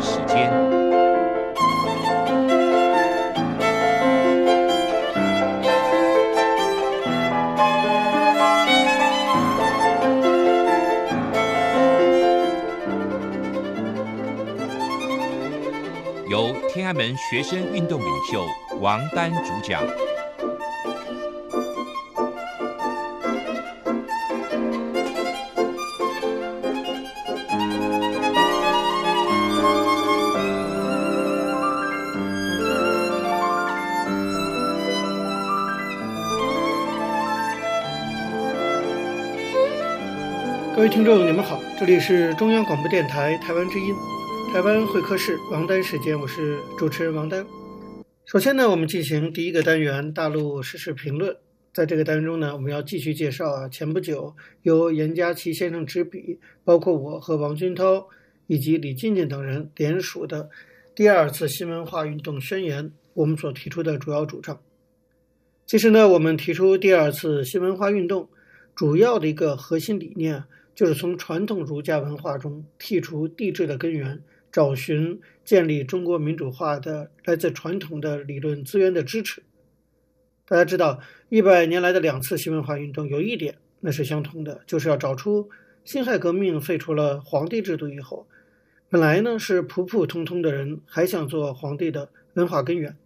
时间，由天安门学生运动领袖王丹主讲。各位听众，你们好，这里是中央广播电台台湾之音，台湾会客室王丹时间，我是主持人王丹。首先呢，我们进行第一个单元大陆时事评论。在这个单元中呢，我们要继续介绍啊，前不久由严家祺先生执笔，包括我和王军涛以及李静静等人联署的第二次新文化运动宣言，我们所提出的主要主张。其实呢，我们提出第二次新文化运动主要的一个核心理念。就是从传统儒家文化中剔除帝制的根源，找寻建立中国民主化的来自传统的理论资源的支持。大家知道，一百年来的两次新文化运动有一点那是相同的，就是要找出辛亥革命废除了皇帝制度以后，本来呢是普普通通的人还想做皇帝的文化根源。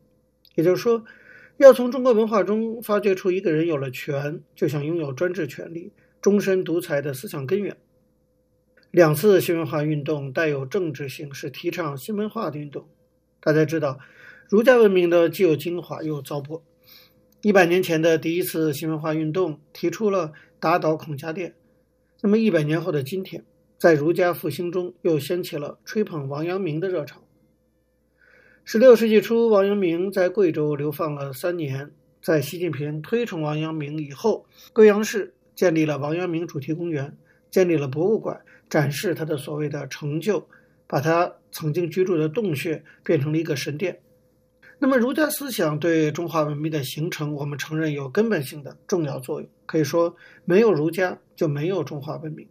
也就是说，要从中国文化中发掘出一个人有了权就想拥有专制权利。终身独裁的思想根源。两次新文化运动带有政治性，是提倡新文化的运动。大家知道，儒家文明的既有精华又有糟粕。一百年前的第一次新文化运动提出了打倒孔家店，那么一百年后的今天，在儒家复兴中又掀起了吹捧王阳明的热潮。十六世纪初，王阳明在贵州流放了三年，在习近平推崇王阳明以后，贵阳市。建立了王阳明主题公园，建立了博物馆，展示他的所谓的成就，把他曾经居住的洞穴变成了一个神殿。那么，儒家思想对中华文明的形成，我们承认有根本性的重要作用。可以说，没有儒家就没有中华文明。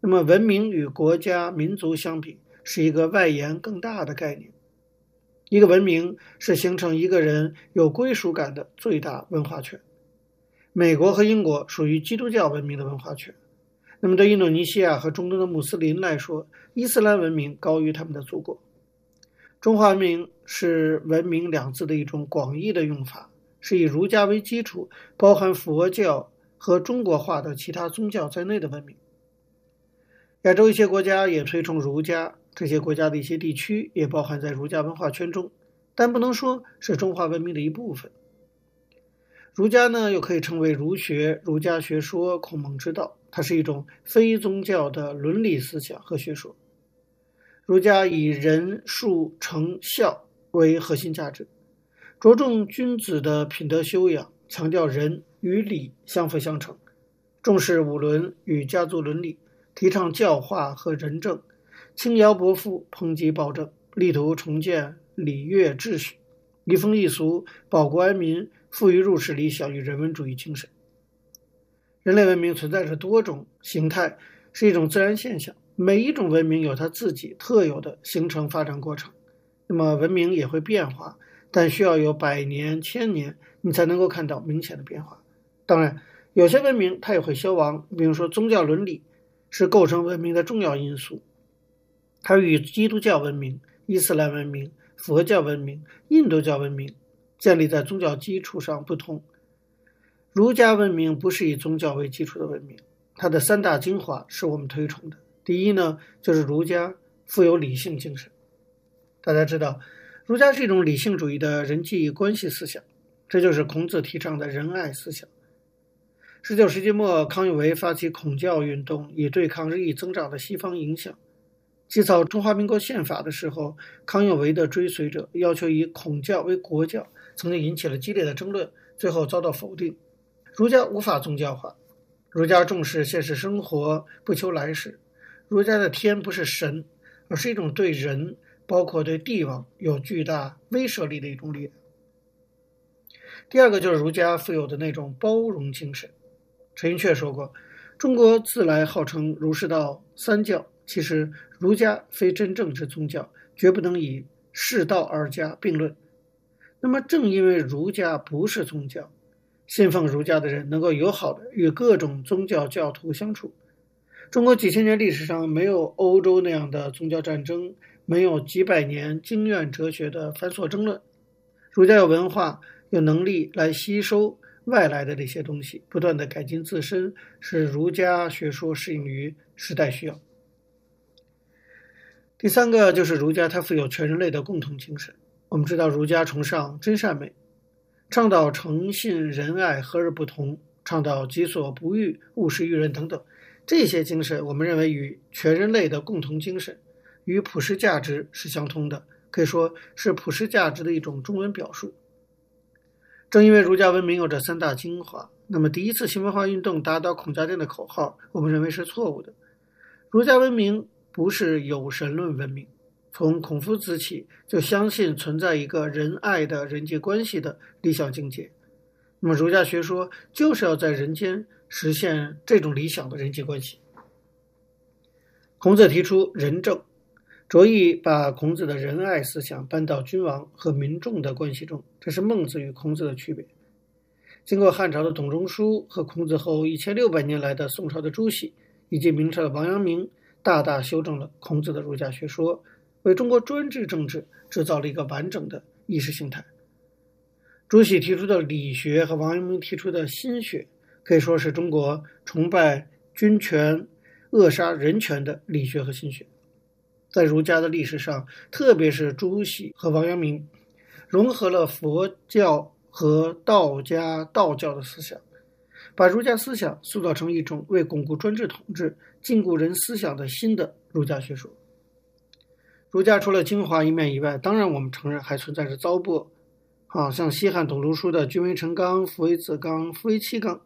那么，文明与国家、民族相比，是一个外延更大的概念。一个文明是形成一个人有归属感的最大文化权。美国和英国属于基督教文明的文化圈，那么对印度尼西亚和中东的穆斯林来说，伊斯兰文明高于他们的祖国。中华文明是“文明”两字的一种广义的用法，是以儒家为基础，包含佛教和中国化的其他宗教在内的文明。亚洲一些国家也推崇儒家，这些国家的一些地区也包含在儒家文化圈中，但不能说是中华文明的一部分。儒家呢，又可以称为儒学、儒家学说、孔孟之道，它是一种非宗教的伦理思想和学说。儒家以仁、术、诚、孝为核心价值，着重君子的品德修养，强调仁与礼相辅相成，重视五伦与家族伦理，提倡教化和仁政，轻徭薄赋、抨击暴政，力图重建礼乐秩序，移风易俗，保国安民。富于入世理想与人文主义精神。人类文明存在着多种形态，是一种自然现象。每一种文明有它自己特有的形成发展过程。那么文明也会变化，但需要有百年、千年，你才能够看到明显的变化。当然，有些文明它也会消亡，比如说宗教伦理是构成文明的重要因素，它与基督教文明、伊斯兰文明、佛教文明、印度教文明。建立在宗教基础上不同，儒家文明不是以宗教为基础的文明，它的三大精华是我们推崇的。第一呢，就是儒家富有理性精神。大家知道，儒家是一种理性主义的人际关系思想，这就是孔子提倡的仁爱思想。十九世纪末，康有为发起孔教运动，以对抗日益增长的西方影响。起草中华民国宪法的时候，康有为的追随者要求以孔教为国教。曾经引起了激烈的争论，最后遭到否定。儒家无法宗教化，儒家重视现实生活，不求来世。儒家的天不是神，而是一种对人，包括对帝王有巨大威慑力的一种力量。第二个就是儒家富有的那种包容精神。陈寅恪说过：“中国自来号称儒释道三教，其实儒家非真正之宗教，绝不能以世道二家并论。那么，正因为儒家不是宗教，信奉儒家的人能够友好的与各种宗教教徒相处。中国几千年历史上没有欧洲那样的宗教战争，没有几百年经验哲学的繁琐争论。儒家有文化，有能力来吸收。外来的这些东西，不断地改进自身，使儒家学说适应于时代需要。第三个就是儒家，它富有全人类的共同精神。我们知道，儒家崇尚真善美，倡导诚信仁爱和而不同，倡导己所不欲，勿施于人等等。这些精神，我们认为与全人类的共同精神，与普世价值是相通的，可以说是普世价值的一种中文表述。正因为儒家文明有着三大精华，那么第一次新文化运动打倒孔家店的口号，我们认为是错误的。儒家文明不是有神论文明，从孔夫子起就相信存在一个仁爱的人际关系的理想境界。那么儒家学说就是要在人间实现这种理想的人际关系。孔子提出仁政。着意把孔子的仁爱思想搬到君王和民众的关系中，这是孟子与孔子的区别。经过汉朝的董仲舒和孔子后一千六百年来的宋朝的朱熹，以及明朝的王阳明，大大修正了孔子的儒家学说，为中国专制政治制造了一个完整的意识形态。朱熹提出的理学和王阳明提出的心学，可以说是中国崇拜君权、扼杀人权的理学和心学。在儒家的历史上，特别是朱熹和王阳明，融合了佛教和道家道教的思想，把儒家思想塑造成一种为巩固专制统治、禁锢人思想的新的儒家学说。儒家除了精华一面以外，当然我们承认还存在着糟粕，啊，像西汉董仲舒的“君为臣纲，父为子纲，夫为妻纲”，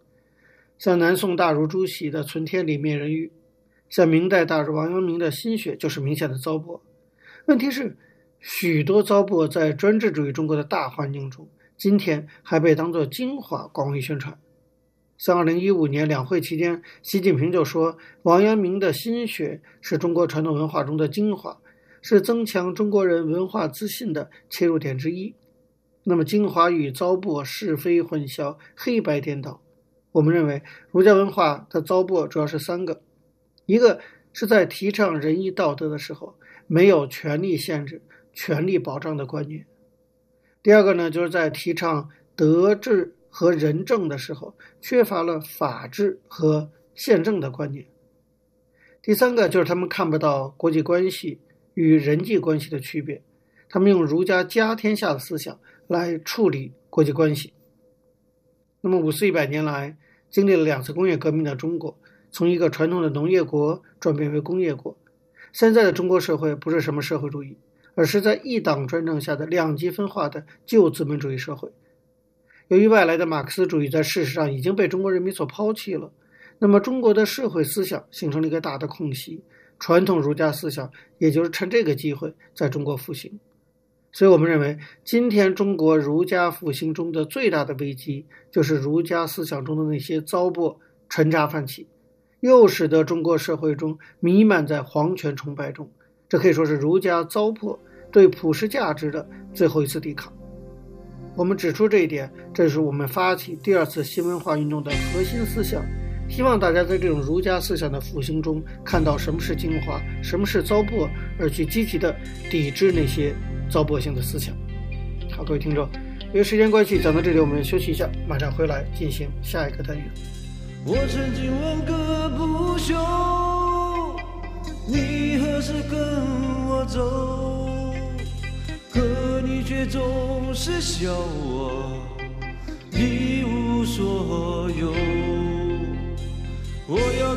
像南宋大儒朱熹的“存天理，灭人欲”。像明代大儒王阳明的心学就是明显的糟粕。问题是，许多糟粕在专制主义中国的大环境中，今天还被当作精华广为宣传。像二零一五年两会期间，习近平就说，王阳明的心学是中国传统文化中的精华，是增强中国人文化自信的切入点之一。那么，精华与糟粕是非混淆、黑白颠倒。我们认为，儒家文化的糟粕主要是三个。一个是在提倡仁义道德的时候，没有权力限制、权力保障的观念；第二个呢，就是在提倡德治和仁政的时候，缺乏了法治和宪政的观念；第三个就是他们看不到国际关系与人际关系的区别，他们用儒家家天下的思想来处理国际关系。那么五四一百年来，经历了两次工业革命的中国。从一个传统的农业国转变为工业国，现在的中国社会不是什么社会主义，而是在一党专政下的两极分化的旧资本主义社会。由于外来的马克思主义在事实上已经被中国人民所抛弃了，那么中国的社会思想形成了一个大的空隙，传统儒家思想也就是趁这个机会在中国复兴。所以我们认为，今天中国儒家复兴中的最大的危机，就是儒家思想中的那些糟粕沉渣泛起。又使得中国社会中弥漫在皇权崇拜中，这可以说是儒家糟粕对普世价值的最后一次抵抗。我们指出这一点，这是我们发起第二次新文化运动的核心思想。希望大家在这种儒家思想的复兴中，看到什么是精华，什么是糟粕，而去积极的抵制那些糟粕性的思想。好，各位听众，由于时间关系，讲到这里，我们休息一下，马上回来进行下一个单元。我曾经问个不休，你何时跟我走？可你却总是笑我一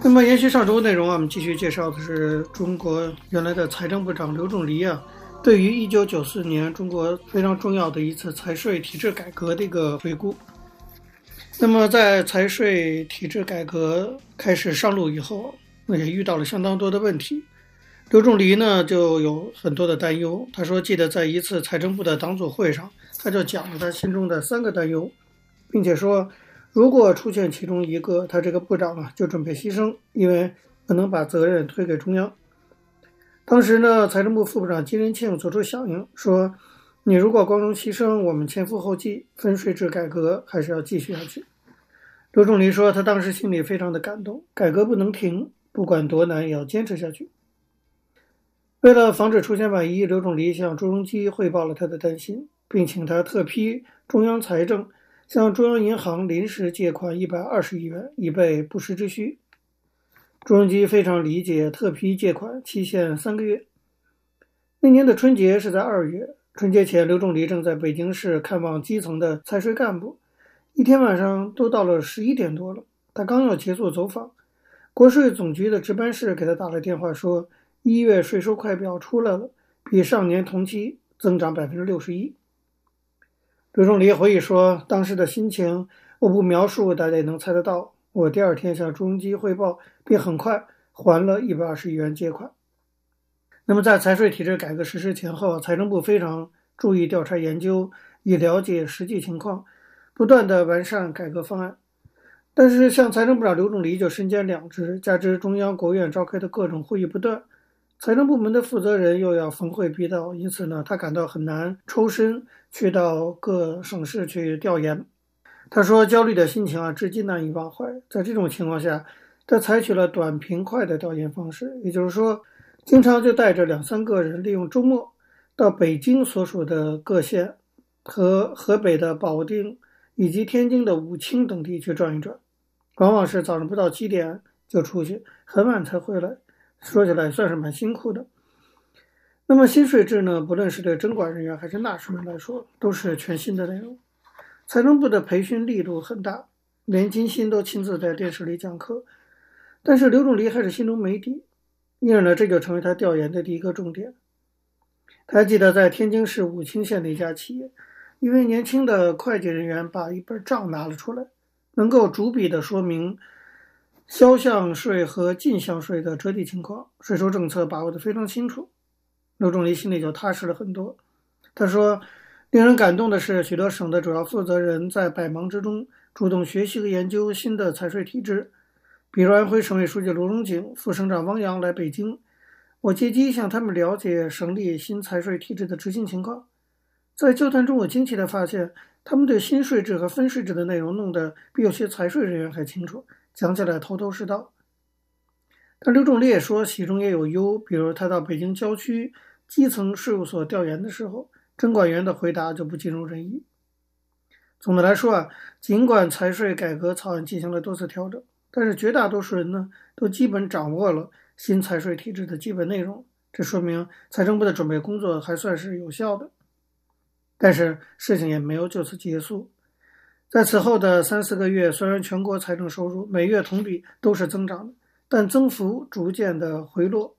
那么延续上周内容啊，我们继续介绍的是中国原来的财政部长刘仲藜啊，对于一九九四年中国非常重要的一次财税体制改革的一个回顾。那么在财税体制改革开始上路以后，那也遇到了相当多的问题。刘仲藜呢就有很多的担忧。他说，记得在一次财政部的党组会上，他就讲了他心中的三个担忧，并且说。如果出现其中一个，他这个部长啊就准备牺牲，因为不能把责任推给中央。当时呢，财政部副部长金仁庆做出响应，说：“你如果光荣牺牲，我们前赴后继，分税制改革还是要继续下去。”刘仲藜说，他当时心里非常的感动，改革不能停，不管多难也要坚持下去。为了防止出现万一，刘仲藜向朱镕基汇报了他的担心，并请他特批中央财政。向中央银行临时借款一百二十亿元，以备不时之需。朱镕基非常理解，特批借款期限三个月。那年的春节是在二月，春节前，刘仲藜正在北京市看望基层的财税干部。一天晚上都到了十一点多了，他刚要结束走访，国税总局的值班室给他打了电话，说一月税收快表出来了，比上年同期增长百分之六十一。刘仲藜回忆说：“当时的心情，我不描述，大家也能猜得到。我第二天向朱镕基汇报，并很快还了一百二十亿元借款。那么，在财税体制改革实施前后，财政部非常注意调查研究，以了解实际情况，不断地完善改革方案。但是，像财政部长刘仲藜就身兼两职，加之中央国务院召开的各种会议不断。”财政部门的负责人又要逢会必到，因此呢，他感到很难抽身去到各省市去调研。他说，焦虑的心情啊，至今难以忘怀。在这种情况下，他采取了短平快的调研方式，也就是说，经常就带着两三个人，利用周末到北京所属的各县和河北的保定以及天津的武清等地去转一转，往往是早上不到七点就出去，很晚才回来。说起来算是蛮辛苦的。那么新税制呢，不论是对征管人员还是纳税人来说，都是全新的内容。财政部的培训力度很大，连金星都亲自在电视里讲课。但是刘仲藜还是心中没底，因而呢，这就成为他调研的第一个重点。他还记得在天津市武清县的一家企业，一位年轻的会计人员把一本账拿了出来，能够逐笔的说明。销项税和进项税的折抵情况，税收政策把握得非常清楚，刘仲林心里就踏实了很多。他说：“令人感动的是，许多省的主要负责人在百忙之中主动学习和研究新的财税体制。比如安徽省委书记卢荣景、副省长汪洋来北京，我借机向他们了解省里新财税体制的执行情况。在交谈中，我惊奇地发现，他们对新税制和分税制的内容弄得比有些财税人员还清楚。”讲起来头头是道，但刘仲烈说，其中也有忧。比如他到北京郊区基层税务所调研的时候，征管员的回答就不尽如人意。总的来说啊，尽管财税改革草案进行了多次调整，但是绝大多数人呢，都基本掌握了新财税体制的基本内容。这说明财政部的准备工作还算是有效的。但是事情也没有就此结束。在此后的三四个月，虽然全国财政收入每月同比都是增长的，但增幅逐渐的回落。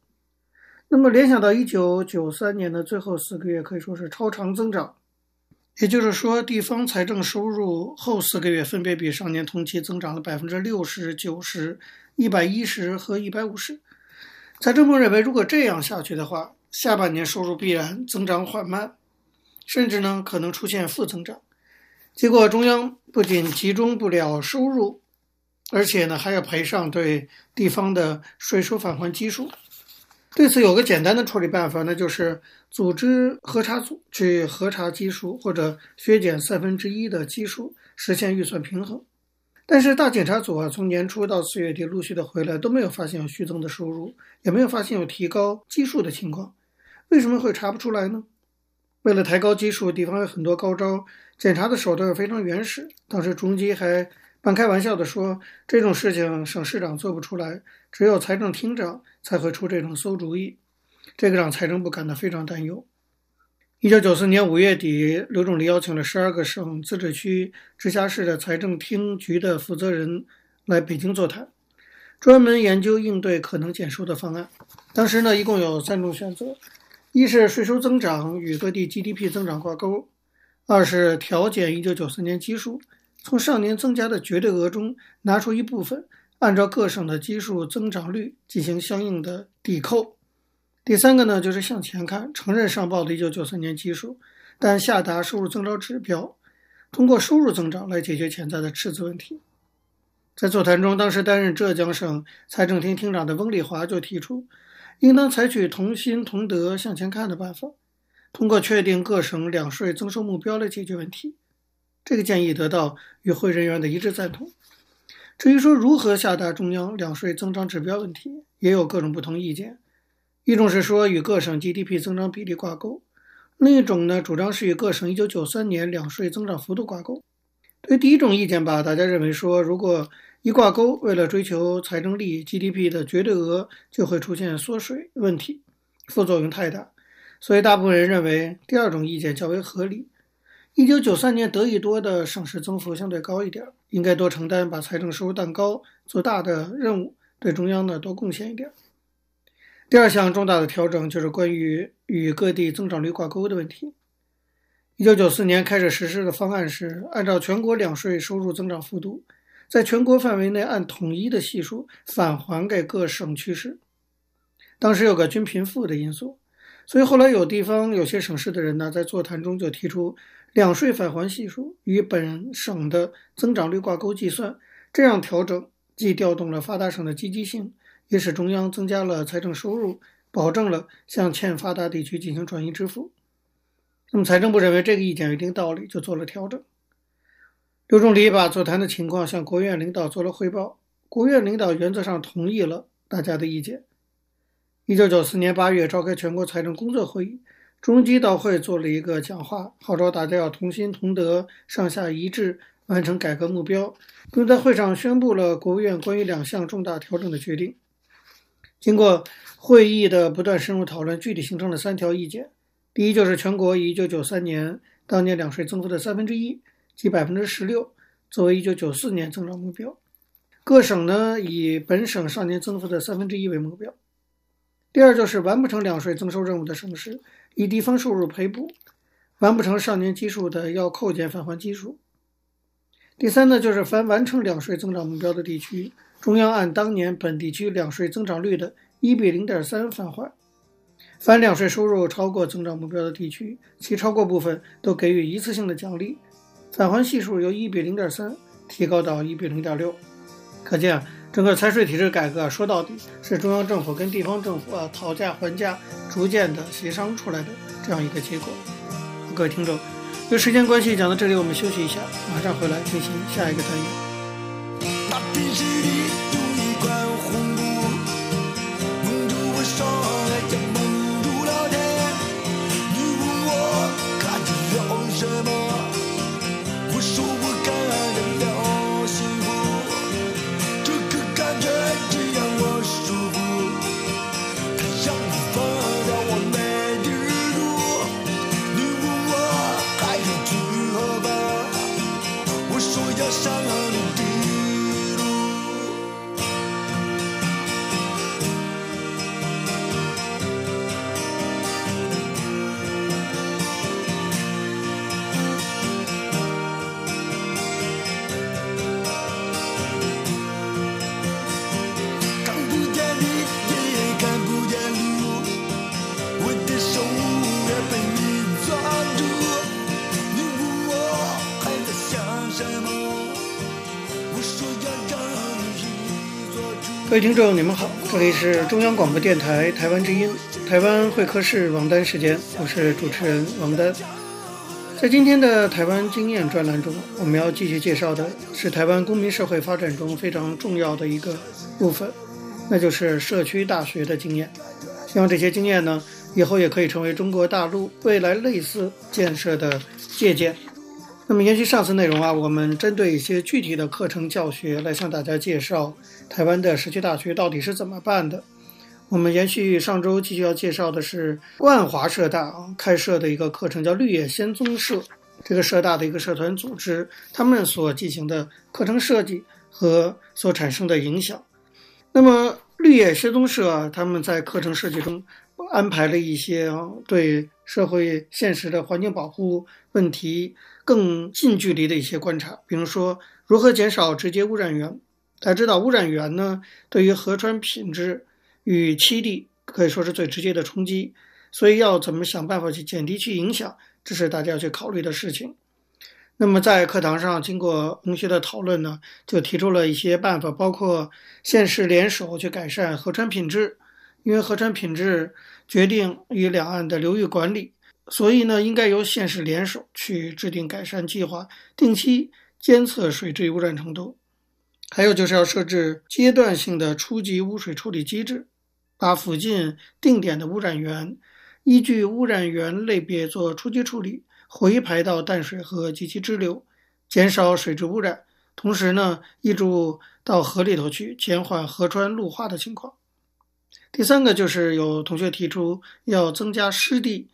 那么联想到一九九三年的最后四个月，可以说是超常增长。也就是说，地方财政收入后四个月分别比上年同期增长了百分之六十、九十、一百一十和一百五十。财政部认为，如果这样下去的话，下半年收入必然增长缓慢，甚至呢可能出现负增长。结果，中央不仅集中不了收入，而且呢，还要赔上对地方的税收返还基数。对此，有个简单的处理办法，那就是组织核查组去核查基数，或者削减三分之一的基数，实现预算平衡。但是大检查组啊，从年初到四月底陆续的回来，都没有发现有虚增的收入，也没有发现有提高基数的情况。为什么会查不出来呢？为了抬高基数，地方有很多高招，检查的手段非常原始。当时朱镕基还半开玩笑地说：“这种事情省市长做不出来，只有财政厅长才会出这种馊主意。”这个让财政部感到非常担忧。一九九四年五月底，刘仲藜邀请了十二个省、自治区、直辖市的财政厅局的负责人来北京座谈，专门研究应对可能减收的方案。当时呢，一共有三种选择。一是税收增长与各地 GDP 增长挂钩，二是调减1994年基数，从上年增加的绝对额中拿出一部分，按照各省的基数增长率进行相应的抵扣。第三个呢，就是向前看，承认上报的1994年基数，但下达收入增长指标，通过收入增长来解决潜在的赤字问题。在座谈中，当时担任浙江省财政厅厅长的翁立华就提出。应当采取同心同德向前看的办法，通过确定各省两税增收目标来解决问题。这个建议得到与会人员的一致赞同。至于说如何下达中央两税增长指标问题，也有各种不同意见。一种是说与各省 GDP 增长比例挂钩，另一种呢主张是与各省1993年两税增长幅度挂钩。对第一种意见吧，大家认为说如果一挂钩，为了追求财政利益，GDP 的绝对额就会出现缩水问题，副作用太大，所以大部分人认为第二种意见较为合理。一九九三年得益多的省市增幅相对高一点，应该多承担把财政收入蛋糕做大的任务，对中央呢多贡献一点。第二项重大的调整就是关于与各地增长率挂钩的问题。一九九四年开始实施的方案是按照全国两税收入增长幅度。在全国范围内按统一的系数返还给各省区市。当时有个均贫富的因素，所以后来有地方有些省市的人呢，在座谈中就提出两税返还系数与本省的增长率挂钩计算。这样调整既调动了发达省的积极性，也使中央增加了财政收入，保证了向欠发达地区进行转移支付。那么财政部认为这个意见有一定道理，就做了调整。刘仲礼把座谈的情况向国务院领导做了汇报，国务院领导原则上同意了大家的意见。一九九四年八月召开全国财政工作会议，朱镕基到会做了一个讲话，号召大家要同心同德，上下一致，完成改革目标，并在会上宣布了国务院关于两项重大调整的决定。经过会议的不断深入讨论，具体形成了三条意见：第一，就是全国以一九九三年当年两税增幅的三分之一。即百分之十六作为一九九四年增长目标，各省呢以本省上年增幅的三分之一为目标。第二就是完不成两税增收任务的省市，以地方收入赔补；完不成上年基数的，要扣减返还基数。第三呢就是凡完成两税增长目标的地区，中央按当年本地区两税增长率的一比零点三返还；凡两税收入超过增长目标的地区，其超过部分都给予一次性的奖励。返还系数由一比零点三提高到一比零点六，可见，整个财税体制改革说到底是中央政府跟地方政府啊讨价还价，逐渐的协商出来的这样一个结果。各位听众，由于时间关系讲到这里，我们休息一下，马上回来进行下一个单元。各位听众，你们好，这里是中央广播电台台湾之音，台湾会客室王丹时间，我是主持人王丹。在今天的台湾经验专栏中，我们要继续介绍的是台湾公民社会发展中非常重要的一个部分，那就是社区大学的经验。希望这些经验呢，以后也可以成为中国大陆未来类似建设的借鉴。那么延续上次内容啊，我们针对一些具体的课程教学来向大家介绍台湾的社区大学到底是怎么办的。我们延续上周继续要介绍的是万华社大开设的一个课程，叫绿野仙踪社。这个社大的一个社团组织，他们所进行的课程设计和所产生的影响。那么绿野仙踪社，他们在课程设计中安排了一些对社会现实的环境保护问题更近距离的一些观察，比如说如何减少直接污染源。大家知道，污染源呢对于河川品质。与栖地可以说是最直接的冲击，所以要怎么想办法去减低去影响，这是大家要去考虑的事情。那么在课堂上经过同学的讨论呢，就提出了一些办法，包括县市联手去改善河川品质，因为河川品质决定于两岸的流域管理，所以呢，应该由县市联手去制定改善计划，定期监测水质污染程度。还有就是要设置阶段性的初级污水处理机制。把附近定点的污染源依据污染源类别做初级处理，回排到淡水河及其支流，减少水质污染。同时呢，挹注到河里头去，减缓河川陆化的情况。第三个就是有同学提出要增加湿地，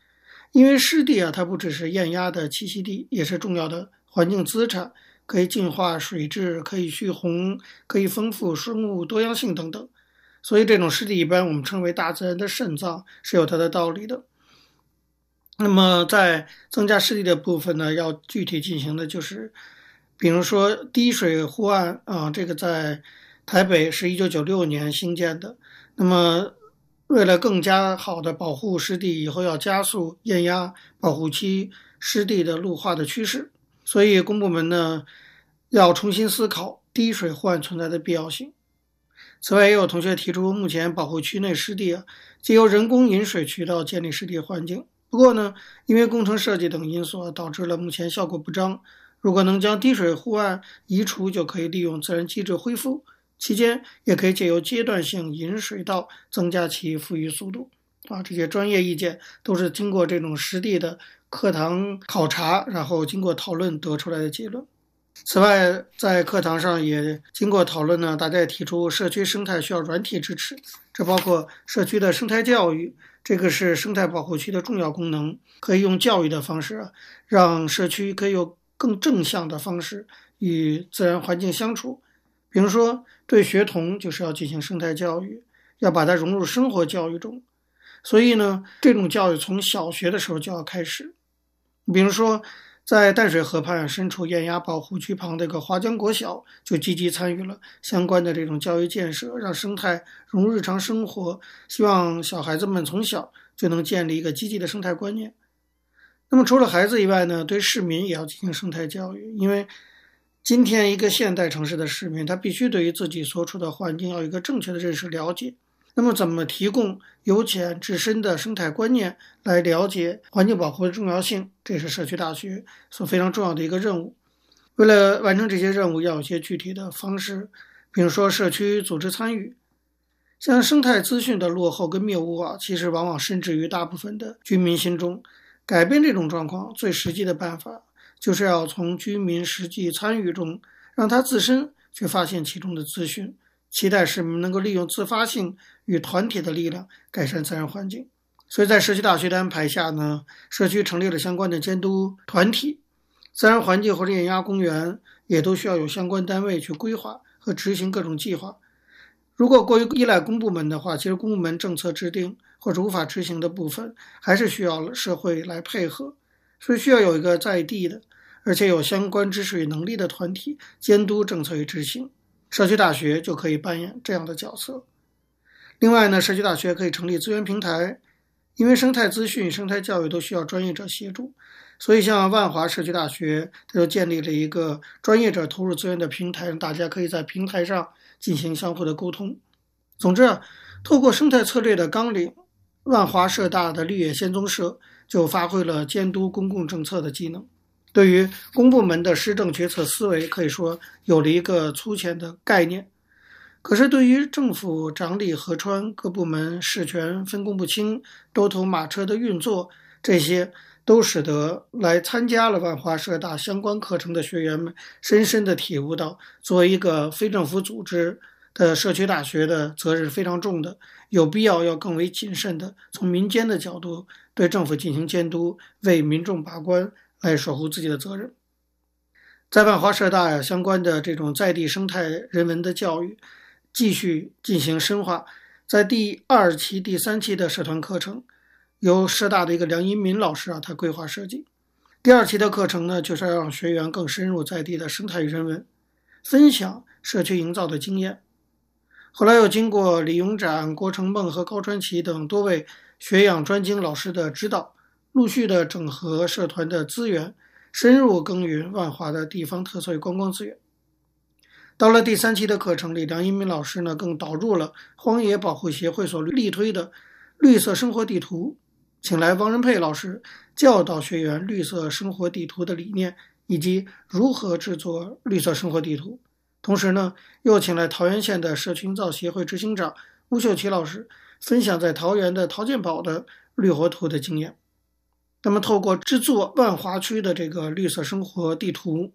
因为湿地啊，它不只是雁鸭的栖息地，也是重要的环境资产，可以净化水质，可以蓄洪，可以丰富生物多样性等等。所以，这种湿地一般我们称为大自然的肾脏，是有它的道理的。那么，在增加湿地的部分呢，要具体进行的就是，比如说滴水湖岸啊，这个在台北是一九九六年兴建的。那么，为了更加好的保护湿地，以后要加速雁鸭保护区湿地的陆化的趋势，所以公部门呢要重新思考滴水护岸存在的必要性。此外，也有同学提出，目前保护区内湿地啊，借由人工引水渠道建立湿地环境。不过呢，因为工程设计等因素，导致了目前效果不彰。如果能将滴水护岸移除，就可以利用自然机制恢复。期间也可以借由阶段性引水道增加其富裕速度。啊，这些专业意见都是经过这种实地的课堂考察，然后经过讨论得出来的结论。此外，在课堂上也经过讨论呢，大家也提出社区生态需要软体支持，这包括社区的生态教育，这个是生态保护区的重要功能，可以用教育的方式啊，让社区可以有更正向的方式与自然环境相处。比如说，对学童就是要进行生态教育，要把它融入生活教育中。所以呢，这种教育从小学的时候就要开始，比如说。在淡水河畔身处雁鸭保护区旁的一个华江国小，就积极参与了相关的这种教育建设，让生态融入日常生活。希望小孩子们从小就能建立一个积极的生态观念。那么除了孩子以外呢，对市民也要进行生态教育，因为今天一个现代城市的市民，他必须对于自己所处的环境要有一个正确的认识了解。那么，怎么提供由浅至深的生态观念来了解环境保护的重要性？这是社区大学所非常重要的一个任务。为了完成这些任务，要有些具体的方式，比如说社区组织参与。像生态资讯的落后跟谬误啊，其实往往深植于大部分的居民心中。改变这种状况，最实际的办法就是要从居民实际参与中，让他自身去发现其中的资讯。期待市民能够利用自发性与团体的力量改善自然环境，所以在社区大学的安排下呢，社区成立了相关的监督团体，自然环境或者雁鸭公园也都需要有相关单位去规划和执行各种计划。如果过于依赖公部门的话，其实公部门政策制定或者无法执行的部分，还是需要社会来配合，所以需要有一个在地的，而且有相关知识与能力的团体监督政策与执行。社区大学就可以扮演这样的角色。另外呢，社区大学可以成立资源平台，因为生态资讯、生态教育都需要专业者协助，所以像万华社区大学，它就建立了一个专业者投入资源的平台，让大家可以在平台上进行相互的沟通。总之，透过生态策略的纲领，万华社大的绿野仙踪社就发挥了监督公共政策的机能。对于公部门的施政决策思维，可以说有了一个粗浅的概念。可是，对于政府掌理河川、各部门事权分工不清、多头马车的运作，这些都使得来参加了万华社大相关课程的学员们，深深地体悟到，作为一个非政府组织的社区大学的责任是非常重的，有必要要更为谨慎地从民间的角度对政府进行监督，为民众把关，来守护自己的责任。在万华社大呀，相关的这种在地生态人文的教育。继续进行深化，在第二期、第三期的社团课程，由社大的一个梁一民老师啊，他规划设计。第二期的课程呢，就是要让学员更深入在地的生态与人文，分享社区营造的经验。后来又经过李永展、郭成梦和高川奇等多位学养专精老师的指导，陆续的整合社团的资源，深入耕耘万华的地方特色观光资源。到了第三期的课程里，梁一鸣老师呢更导入了荒野保护协会所力推的绿色生活地图，请来汪仁佩老师教导学员绿色生活地图的理念以及如何制作绿色生活地图。同时呢，又请来桃源县的社群造协会执行长吴秀奇老师分享在桃源的陶建堡的绿活图的经验。那么，透过制作万华区的这个绿色生活地图。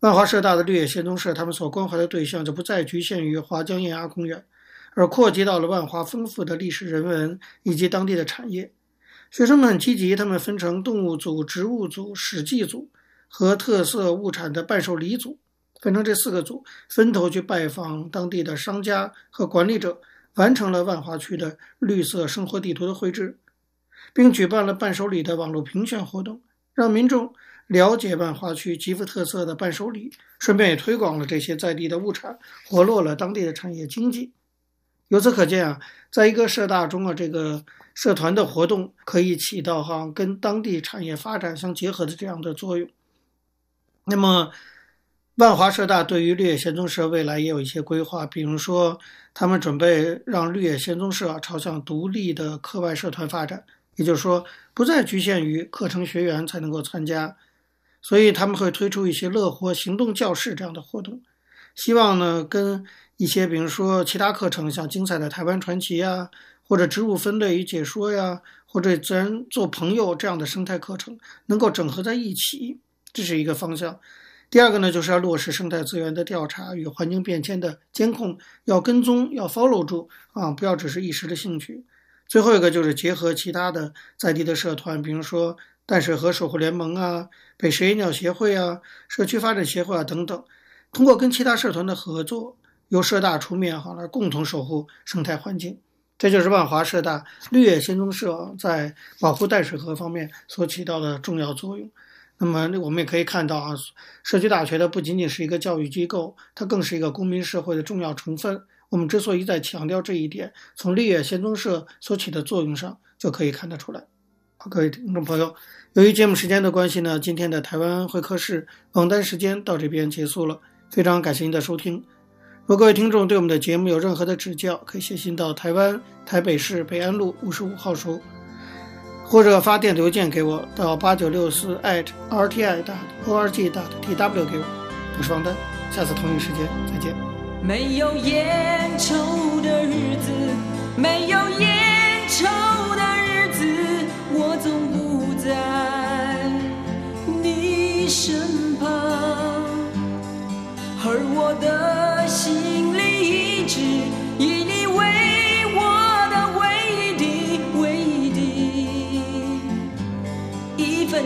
万华社大的绿野仙踪社，他们所关怀的对象就不再局限于华江堰崖公园，而扩及到了万华丰富的历史人文以及当地的产业。学生们很积极，他们分成动物组、植物组、史记组和特色物产的伴手礼组，分成这四个组，分头去拜访当地的商家和管理者，完成了万华区的绿色生活地图的绘制，并举办了伴手礼的网络评选活动，让民众。了解万华区极富特色的伴手礼，顺便也推广了这些在地的物产，活络了当地的产业经济。由此可见啊，在一个社大中啊，这个社团的活动可以起到哈跟当地产业发展相结合的这样的作用。那么，万华社大对于绿野仙踪社未来也有一些规划，比如说，他们准备让绿野仙踪社朝向独立的课外社团发展，也就是说，不再局限于课程学员才能够参加。所以他们会推出一些乐活行动教室这样的活动，希望呢跟一些比如说其他课程，像精彩的台湾传奇呀，或者植物分类与解说呀，或者自然做朋友这样的生态课程能够整合在一起，这是一个方向。第二个呢，就是要落实生态资源的调查与环境变迁的监控，要跟踪，要 follow 住啊，不要只是一时的兴趣。最后一个就是结合其他的在地的社团，比如说。淡水河守护联盟啊，北石野鸟协会啊，社区发展协会啊等等，通过跟其他社团的合作，由社大出面好来共同守护生态环境。这就是万华社大绿野仙踪社在保护淡水河方面所起到的重要作用。那么我们也可以看到啊，社区大学的不仅仅是一个教育机构，它更是一个公民社会的重要成分。我们之所以在强调这一点，从绿野仙踪社所起的作用上就可以看得出来。好各位听众朋友，由于节目时间的关系呢，今天的台湾会客室访谈时间到这边结束了。非常感谢您的收听。如果各位听众对我们的节目有任何的指教，可以写信到台湾台北市北安路五十五号收，或者发电邮件给我到八九六四 @rti.org.tw 给我。我是王丹，下次同一时间再见。没有烟抽的日子，没有烟抽的日子。我总不在你身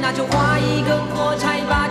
那就画一根火柴吧，